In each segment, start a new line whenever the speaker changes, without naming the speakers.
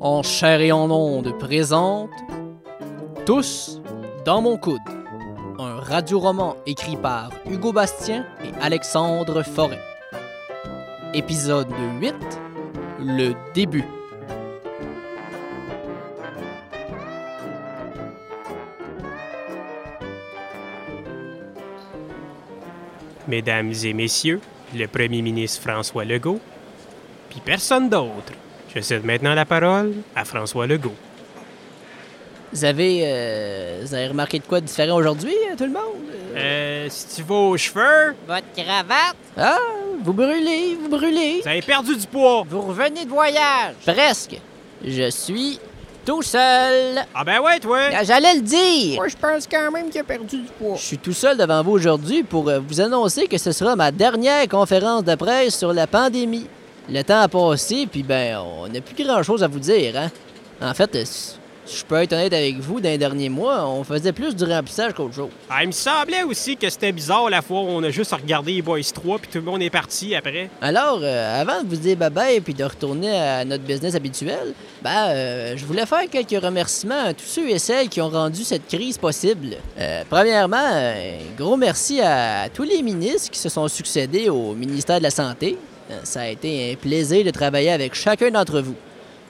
en chair et en onde présente Tous dans mon coude, un radioroman écrit par Hugo Bastien et Alexandre Forêt. Épisode 8 Le début.
Mesdames et messieurs, le premier ministre François Legault, puis personne d'autre. Je cède maintenant la parole à François Legault.
Vous avez, euh, vous avez remarqué de quoi de différent aujourd'hui, euh, tout le monde?
Euh, si tu vas aux cheveux,
Votre cravate?
Ah, vous brûlez, vous brûlez.
vous avez perdu du poids.
Vous revenez de voyage?
Presque. Je suis tout seul.
Ah ben ouais, toi.
Ah, J'allais le dire.
Moi, je pense quand même qu'il a perdu du poids.
Je suis tout seul devant vous aujourd'hui pour euh, vous annoncer que ce sera ma dernière conférence de presse sur la pandémie. Le temps a passé, puis ben, on n'a plus grand-chose à vous dire, hein. En fait, euh, si si je peux être honnête avec vous, dans les derniers mois, on faisait plus du remplissage qu'autre chose.
Ah, il me semblait aussi que c'était bizarre la fois où on a juste regardé les Boys 3 puis tout le monde est parti après.
Alors, euh, avant de vous dire bye-bye puis de retourner à notre business habituel, ben, euh, je voulais faire quelques remerciements à tous ceux et celles qui ont rendu cette crise possible. Euh, premièrement, un gros merci à tous les ministres qui se sont succédés au ministère de la Santé. Euh, ça a été un plaisir de travailler avec chacun d'entre vous.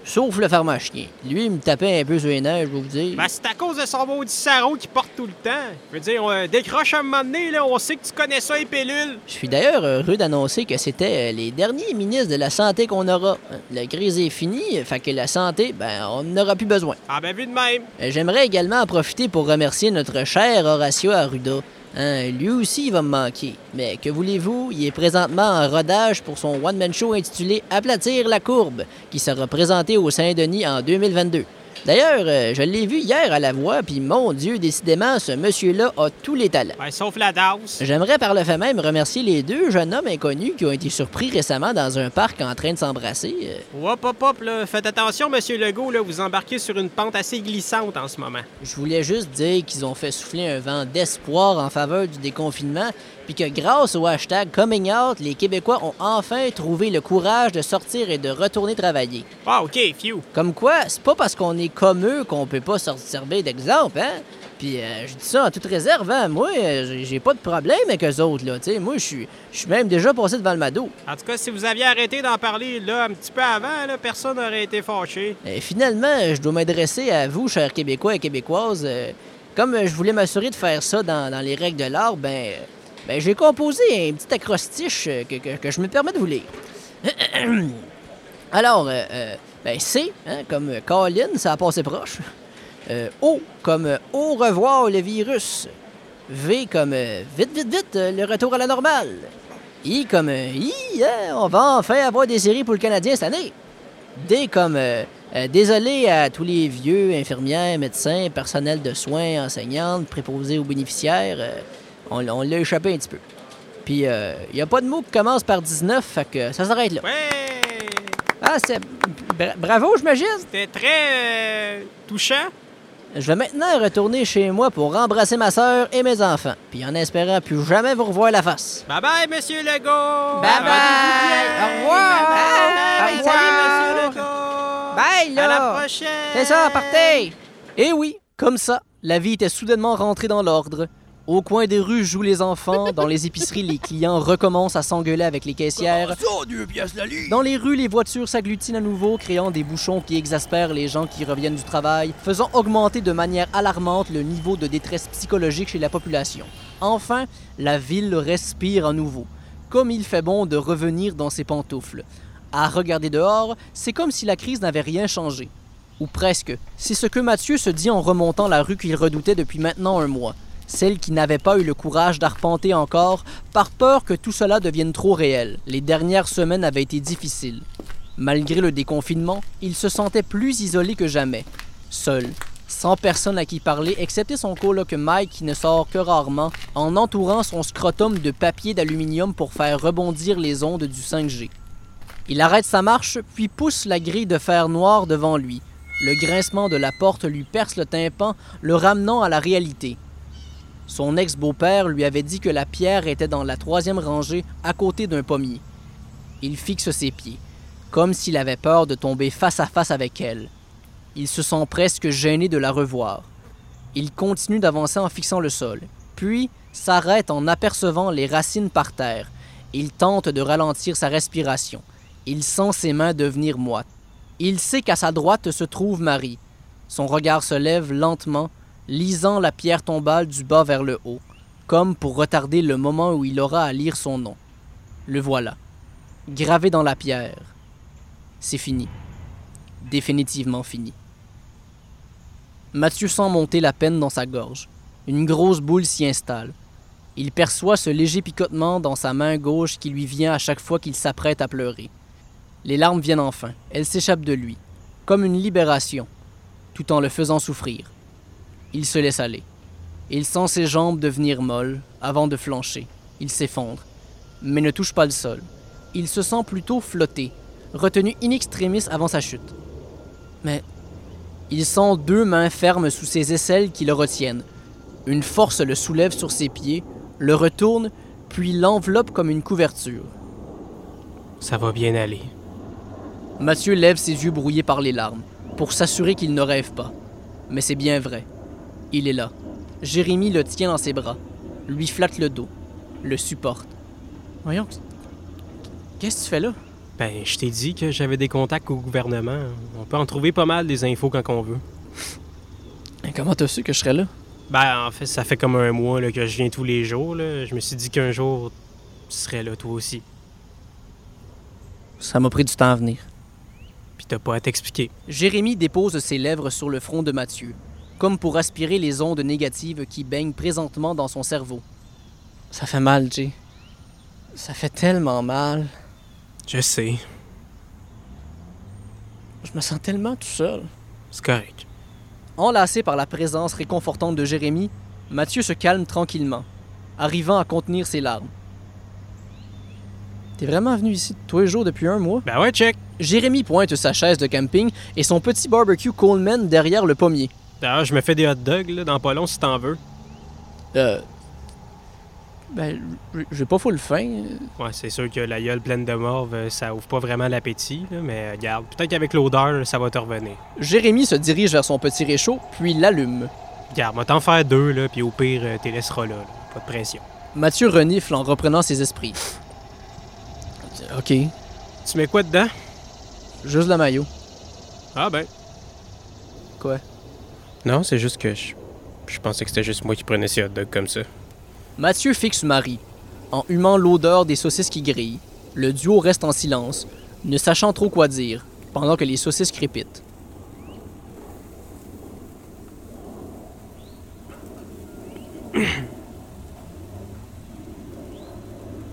Sauf le pharmacien. Lui, il me tapait un peu sur les nerfs, je vais vous dire.
Ben, c'est à cause de son maudit sarreau qui porte tout le temps. Je veux dire, on décroche un moment donné, là, on sait que tu connais ça, les pilules.
Je suis d'ailleurs heureux d'annoncer que c'était euh, les derniers ministres de la Santé qu'on aura. La crise est finie, fait que la santé, ben, on n'en aura plus besoin.
Ah ben vu de même.
Euh, J'aimerais également en profiter pour remercier notre cher Horacio Arruda. Hein, lui aussi, va me manquer. Mais que voulez-vous, il est présentement en rodage pour son one-man show intitulé Aplatir la courbe, qui sera présenté au Saint-Denis en 2022. D'ailleurs, euh, je l'ai vu hier à la voix, puis mon Dieu, décidément, ce monsieur-là a tous les talents.
Ben, sauf la danse.
J'aimerais par le fait même remercier les deux jeunes hommes inconnus qui ont été surpris récemment dans un parc en train de s'embrasser. Euh,
Hop, hop, hop, là. Faites attention, monsieur Legault, là. Vous embarquez sur une pente assez glissante en ce moment.
Je voulais juste dire qu'ils ont fait souffler un vent d'espoir en faveur du déconfinement, puis que grâce au hashtag Coming Out, les Québécois ont enfin trouvé le courage de sortir et de retourner travailler.
Ah, OK, few.
Comme quoi, c'est pas parce qu'on est comme eux qu'on peut pas se servir d'exemple, hein? Puis euh, je dis ça en toute réserve, hein? Moi, euh, j'ai- pas de problème avec eux autres, là. Tu sais, moi, je suis même déjà passé devant le mado.
En tout cas, si vous aviez arrêté d'en parler, là, un petit peu avant, là, personne n'aurait été fâché.
Et finalement, je dois m'adresser à vous, chers Québécois et Québécoises. Euh, Comme je voulais m'assurer de faire ça dans, dans les règles de l'art, ben, ben j'ai composé un petit acrostiche que, que- que je me permets de vous lire. Alors, euh, ben C, hein, comme euh, Colin, ça a passé proche. Euh, o, comme euh, au revoir le virus. V, comme vite, vite, vite, le retour à la normale. I, comme I, hein, on va enfin avoir des séries pour le Canadien cette année. D comme désolé à tous les vieux, infirmières, médecins, personnel de soins, enseignantes, préposés aux bénéficiaires. on, l'a échappé un petit peu. Puis, il n'y a pas de mot qui commence par 19, fait que ça s'arrête là. Ah, c'est... bra- bravo, j'imagine!
C'était très euh, touchant.
Je vais maintenant retourner chez moi pour embrasser ma sœur et mes enfants. Puis en espérant plus jamais vous revoir la face.
Bye bye, monsieur Legault!
Bye bye! Au revoir!
Bye bye!
Au
Salut,
revoir!
monsieur Legault!
Bye, là!
À la prochaine!
C'est ça, partez! Et oui, comme ça, la vie était soudainement rentrée dans l'ordre. Au coin des rues jouent les enfants, dans les épiceries, les clients recommencent à s'engueuler avec les caissières. Dans les rues, les voitures s'agglutinent à nouveau, créant des bouchons qui exaspèrent les gens qui reviennent du travail, faisant augmenter de manière alarmante le niveau de détresse psychologique chez la population. Enfin, la ville respire à nouveau. Comme il fait bon de revenir dans ses pantoufles. À regarder dehors, c'est comme si la crise n'avait rien changé. Ou presque. C'est ce que Mathieu se dit en remontant la rue qu'il redoutait depuis maintenant un mois. Celle qui n'avait pas eu le courage d'arpenter encore, par peur que tout cela devienne trop réel. Les dernières semaines avaient été difficiles. Malgré le déconfinement, il se sentait plus isolé que jamais. Seul, sans personne à qui parler, excepté son coloc Mike qui ne sort que rarement, en entourant son scrotum de papier d'aluminium pour faire rebondir les ondes du 5G. Il arrête sa marche, puis pousse la grille de fer noir devant lui. Le grincement de la porte lui perce le tympan, le ramenant à la réalité. Son ex-beau-père lui avait dit que la pierre était dans la troisième rangée, à côté d'un pommier. Il fixe ses pieds, comme s'il avait peur de tomber face à face avec elle. Il se sent presque gêné de la revoir. Il continue d'avancer en fixant le sol, puis s'arrête en apercevant les racines par terre. Il tente de ralentir sa respiration. Il sent ses mains devenir moites. Il sait qu'à sa droite se trouve Marie. Son regard se lève lentement, lisant la pierre tombale du bas vers le haut, comme pour retarder le moment où il aura à lire son nom. Le voilà, gravé dans la pierre. C'est fini. Définitivement fini. Mathieu sent monter la peine dans sa gorge. Une grosse boule s'y installe. Il perçoit ce léger picotement dans sa main gauche qui lui vient à chaque fois qu'il s'apprête à pleurer. Les larmes viennent enfin. Elles s'échappent de lui, comme une libération, tout en le faisant souffrir. Il se laisse aller. Il sent ses jambes devenir molles avant de flancher. Il s'effondre, mais ne touche pas le sol. Il se sent plutôt flotter, retenu in extremis avant sa chute. Mais il sent deux mains fermes sous ses aisselles qui le retiennent. Une force le soulève sur ses pieds, le retourne, puis l'enveloppe comme une couverture.
Ça va bien aller.
Mathieu lève ses yeux brouillés par les larmes, pour s'assurer qu'il ne rêve pas. Mais c'est bien vrai. Il est là. Jérémie le tient dans ses bras, lui flatte le dos, le supporte. Voyons, qu'est-ce que tu fais là?
Ben, je t'ai dit que j'avais des contacts au gouvernement. On peut en trouver pas mal des infos quand on veut.
Et comment t'as su que je serais là?
Ben, en fait, ça fait comme un mois là, que je viens tous les jours. Là. Je me suis dit qu'un jour, tu serais là toi aussi.
Ça m'a pris du temps à venir.
Puis t'as pas à t'expliquer.
Jérémie dépose ses lèvres sur le front de Mathieu, comme pour aspirer les ondes négatives qui baignent présentement dans son cerveau. Ça fait mal, Jay. Ça fait tellement mal.
Je sais.
Je me sens tellement tout seul.
C'est correct.
Enlacé par la présence réconfortante de Jérémie, Mathieu se calme tranquillement, arrivant à contenir ses larmes. T'es vraiment venu ici tous les jours depuis un mois?
Ben ouais, check.
Jérémie pointe sa chaise de camping et son petit barbecue Coleman derrière le pommier.
D'ailleurs, je me fais des hot dogs là, dans pas long si t'en veux.
Euh. Ben, j'ai pas full faim.
Ouais, c'est sûr que la gueule pleine de morve, euh, ça ouvre pas vraiment l'appétit, là, mais euh, regarde, peut-être qu'avec l'odeur, ça va te revenir.
Jérémie se dirige vers son petit réchaud, puis l'allume.
Regarde, moi t'en faire deux, là, puis au pire, euh, t'es laisseras là, là. Pas de pression.
Mathieu renifle en reprenant ses esprits. Ok,
Tu mets quoi dedans?
juste la maillot.
Ah ben.
Quoi?
Non, c'est juste que je, je pensais que c'était juste moi qui prenais ces hot dogs comme ça.
Mathieu fixe Marie, en humant l'odeur des saucisses qui grillent. Le duo reste en silence, ne sachant trop quoi dire, pendant que les saucisses crépitent.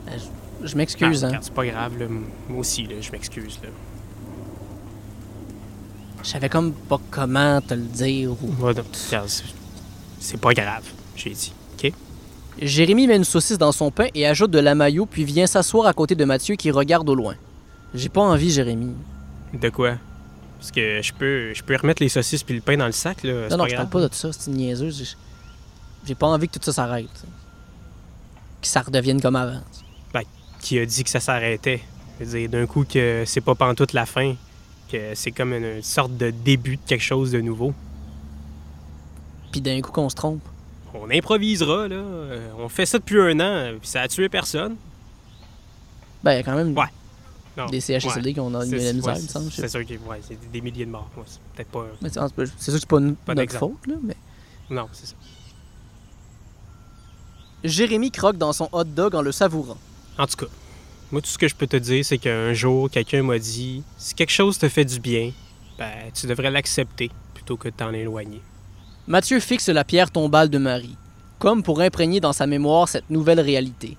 Euh, je- m'excuse,
Ah,
hein.
C'est pas grave, là. Moi aussi, là, je m'excuse, là.
Je savais comme pas comment te le dire. ou-
c'est- pas grave, j'ai dit. OK?
Jérémy met une saucisse dans son pain et ajoute de la maillot, puis vient s'asseoir à côté de Mathieu qui regarde au loin. J'ai pas envie, Jérémy.
De quoi? Parce que je peux, je peux remettre les saucisses puis le pain dans le sac, là.
Non, non, je parle pas de ça, c'est une niaiseuse. J'ai- pas envie que tout ça s'arrête. Que ça redevienne comme avant.
Qui a dit que ça s'arrêtait? Je veux dire, d'un coup, que c'est pas pantoute la fin, que c'est comme une, sorte de début de quelque chose de nouveau.
Puis d'un coup qu'on se trompe.
On improvisera, là. Euh, On fait ça depuis un an, puis ça a tué personne.
Ben, il y a quand même
Ouais. Non,
des CHSLD qui ont eu la misère,
ouais,
il me semble.
C'est sûr que ouais, c'est des- milliers de morts. Ouais, c'est peut-être pas.
Mais c'est c'est sûr que c'est pas,
Pas
notre faute, là, mais...
Non, c'est ça.
Jérémy croque dans son hot dog en le savourant.
En tout cas, moi, tout ce que je peux te dire, c'est qu'un jour, quelqu'un m'a dit si quelque chose te fait du bien, ben, tu devrais l'accepter plutôt que de t'en éloigner.
Mathieu fixe la pierre tombale de Marie, comme pour imprégner dans sa mémoire cette nouvelle réalité.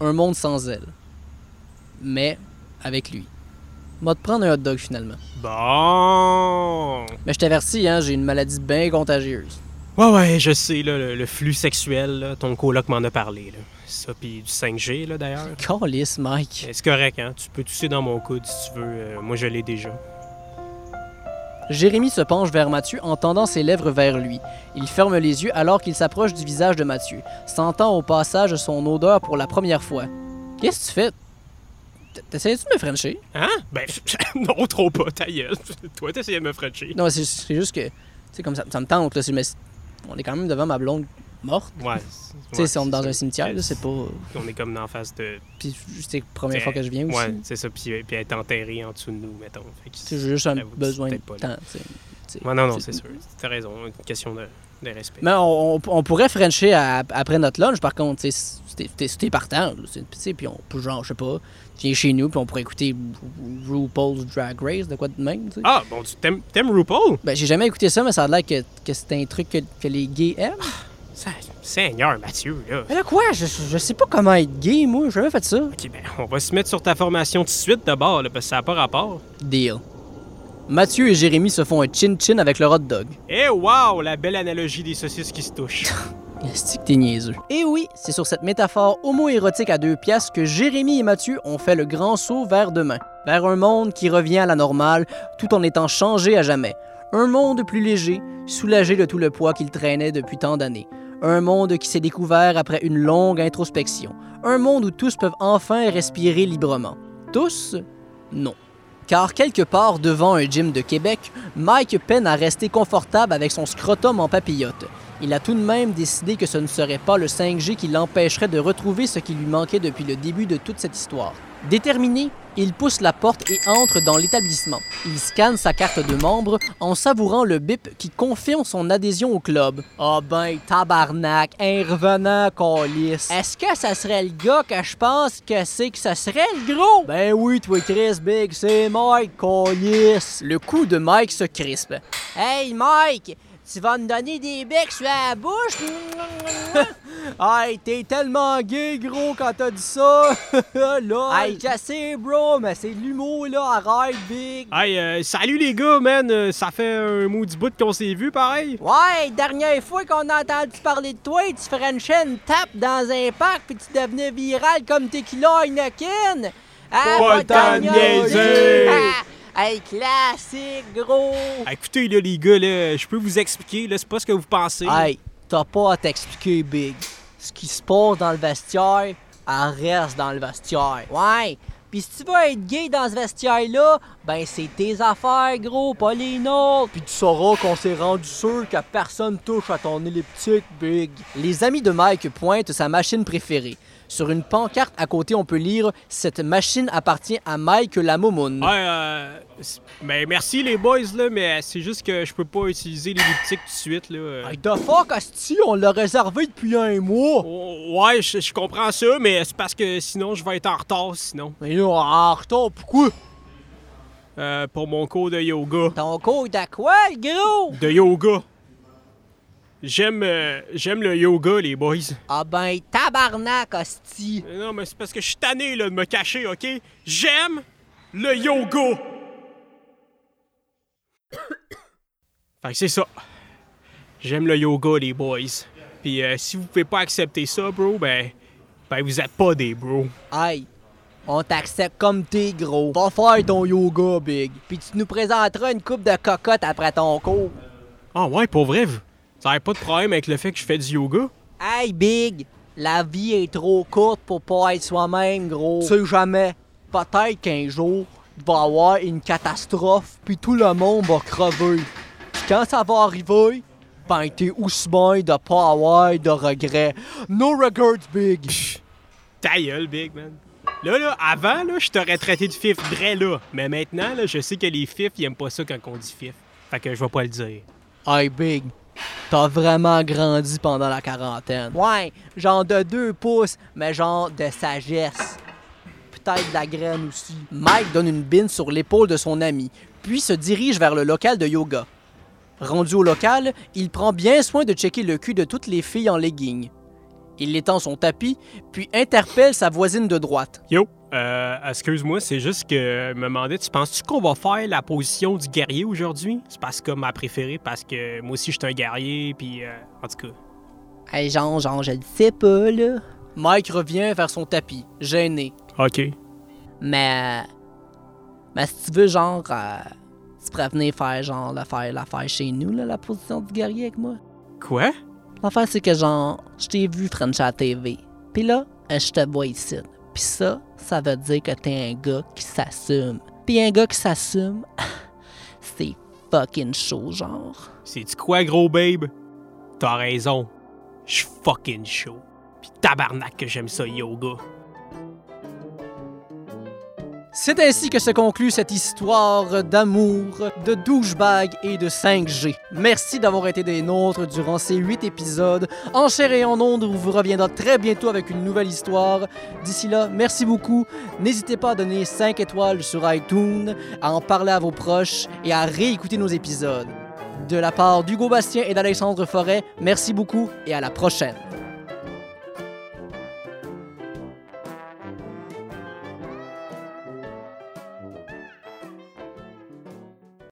Un monde sans elle. Mais avec lui. M'a te prendre un hot dog finalement.
Bon!
Mais je t'avertis, hein, j'ai une maladie bien contagieuse.
Ouais, ouais, je sais, là, le, le flux sexuel, là, ton coloc m'en a parlé. Là. Ça, puis du 5G, là, d'ailleurs.
Calice, Mike.
C'est correct, hein? Tu peux tousser dans mon coude si tu veux. euh, moi, je l'ai déjà.
Jérémy se penche vers Mathieu en tendant ses lèvres vers lui. Il ferme les yeux alors qu'il s'approche du visage de Mathieu, sentant au passage son odeur pour la première fois. Qu'est-ce que tu fais? T'essayes-tu de me frencher?
Hein? Ben, non, trop pas, ta gueule. Toi, t'essayais de me frencher.
Non, c'est juste que, tu sais, comme ça, ça me tente, là. mais on est quand même devant ma blonde morte.
Ouais.
Tu sais, si on est dans un cimetière, là, c'est pas.
On est comme en face de.
Puis c'est la première fois que je viens aussi.
Ouais, c'est ça. Puis, puis elle est enterrée en dessous de nous, mettons.
J'ai juste un besoin de
c'est
temps.
non, non,
c'est-
c'est sûr. T'as raison. Une question de, de respect.
Mais on, on- pourrait frencher à- après notre lunch, par contre, t'es partant, là, c'est- tu sais, puis on peut, genre, je sais pas, tu viens chez nous, puis on pourrait écouter Ru- RuPaul's Drag Race, de quoi de même.
Ah, bon, tu t'aimes, RuPaul?
Ben, j'ai jamais écouté ça, mais ça a l'air que, que c'est un truc que, que les gays aiment.
Seigneur, Mathieu, là.
Mais là, quoi? Je, je sais pas comment être gay, moi, j'ai jamais fait ça.
Ok, ben, on va se mettre sur ta formation tout de suite d'abord, là, parce que ça n'a pas rapport.
Deal. Mathieu et Jérémy se font un chin-chin avec leur hot dog.
Eh, wow, la belle analogie des saucisses qui se touchent.
Est-ce que t'es niaiseux? Et oui, c'est sur cette métaphore homo-érotique à deux pièces que Jérémy et Mathieu ont fait le grand saut vers demain, vers un monde qui revient à la normale tout en étant changé à jamais. Un monde plus léger, soulagé de tout le poids qu'il traînait depuis tant d'années. Un monde qui s'est découvert après une longue introspection. Un monde où tous peuvent enfin respirer librement. Tous? Non. Car quelque part devant un gym de Québec, Mike peine à rester confortable avec son scrotum en papillote. Il a tout de même décidé que ce ne serait pas le 5G qui l'empêcherait de retrouver ce qui lui manquait depuis le début de toute cette histoire. Déterminé, il pousse la porte et entre dans l'établissement. Il scanne sa carte de membre en savourant le bip qui confirme son adhésion au club. Ah ben, tabarnak, un revenant. Est-ce que ça serait le gars que je pense que c'est que ça serait le gros? Ben oui, toi Chris Big, c'est Mike lisse. Le cou de Mike se crispe. Hey Mike, tu vas me donner des becs sur la bouche? hey, t'es tellement gay, gros, quand t'as dit ça. là. Hey, je sais, bro, mais c'est de l'humour, là. Arrête, big.
hey, euh, salut les gars, man. Euh, Ça fait un maudit bout qu'on s'est vu, pareil.
Ouais, dernière fois qu'on a entendu parler de toi, tu frenchais une tape dans un parc puis tu devenais viral comme Tequila Heineken. Ah,
Pas
pas
le temps de niaiser.
Hey, classique, gros.
Ah, écoutez, là, les gars, là, je peux vous expliquer, là, c'est pas ce que vous pensez.
Hey, t'as pas à t'expliquer, Big. Ce qui se passe dans le vestiaire, elle reste dans le vestiaire. Ouais. Pis si tu veux être gay dans ce vestiaire-là, ben c'est tes affaires, gros, pas les nôtres. Puis tu sauras qu'on s'est rendu sûr que personne touche à ton elliptique, Big. Les amis de Mike pointent sa machine préférée. Sur une pancarte à côté, on peut lire « Cette machine appartient à Mike la
Ouais, euh, c'est- ben merci les boys, là, mais c'est juste que je peux pas utiliser l'elliptique tout de suite, là.
Hey, the fuck, Asti, on l'a réservé depuis un mois.
Oh, ouais, je je comprends ça, mais c'est parce que sinon je vais être en retard, sinon.
Mais là, en retard, pourquoi?
Euh, pour mon cours de yoga.
Ton cours de quoi, gros?
De yoga. J'aime euh, j'aime le yoga, les boys.
Ah ben, tabarnak, hostie.
Non, mais c'est parce que je suis tanné, là, de me cacher, OK? J'aime le yoga! fait que c'est ça. J'aime le yoga, les boys. Puis euh, si vous pouvez pas accepter ça, bro, ben... Ben, vous êtes pas des bros.
Hey, on t'accepte comme t'es, gros. Va faire ton yoga, Big. Puis tu nous présenteras une coupe de cocotte après ton cours.
Ah ouais, pour vrai, vous... Avez pas de problème avec le fait que je fais du yoga?
Hey, Big, la vie est trop courte pour pas être soi-même, gros. Tu sais jamais. Peut-être qu'un jour, il va y avoir une catastrophe, puis tout le monde va crever. Puis quand ça va arriver, ben t'es aussi bien de pas avoir de regrets. No regrets, Big.
Ta gueule, Big Man. Là, là, avant, là, je t'aurais traité de fif vrai là. Mais maintenant, là, je sais que les fifs, ils aiment pas ça quand on dit fif. Fait que je vais pas le dire.
Hey, Big, t'as vraiment grandi pendant la quarantaine. Ouais, genre de deux pouces, mais genre de sagesse. Peut-être de la graine aussi. Mike donne une bine sur l'épaule de son ami, puis se dirige vers le local de yoga. Rendu au local, il prend bien soin de checker le cul de toutes les filles en leggings. Il étend son tapis, puis interpelle sa voisine de droite.
Yo, euh, excuse-moi, c'est juste que je me demandais, tu penses-tu qu'on va faire la position du guerrier aujourd'hui? C'est parce que ma préférée, parce que moi aussi je suis un guerrier, puis euh, en tout cas.
Hey, genre, genre, je le sais pas, là. Mike revient vers son tapis, gêné.
Ok.
Mais. Mais si tu veux, genre. euh, tu pourrais venir faire, genre, l'affaire, l'affaire chez nous, là, la position du guerrier avec moi.
Quoi?
L'affaire, c'est que, genre, je t'ai vu French à la TV. Puis là, euh, je te vois ici. Pis ça, ça veut dire que t'es un gars qui s'assume. Pis un gars qui s'assume, c'est fucking chaud, genre.
C'est-tu quoi, gros babe? T'as raison. J'suis fucking chaud. Pis tabarnak que j'aime ça, yoga.
C'est ainsi que se conclut cette histoire d'amour, de douchebag et de 5G. Merci d'avoir été des nôtres durant ces 8 épisodes. En chair et en ondes, on vous reviendra très bientôt avec une nouvelle histoire. D'ici là, merci beaucoup. N'hésitez pas à donner 5 étoiles sur iTunes, à en parler à vos proches et à réécouter nos épisodes. De la part d'Hugo Bastien et d'Alexandre Forêt, merci beaucoup et à la prochaine.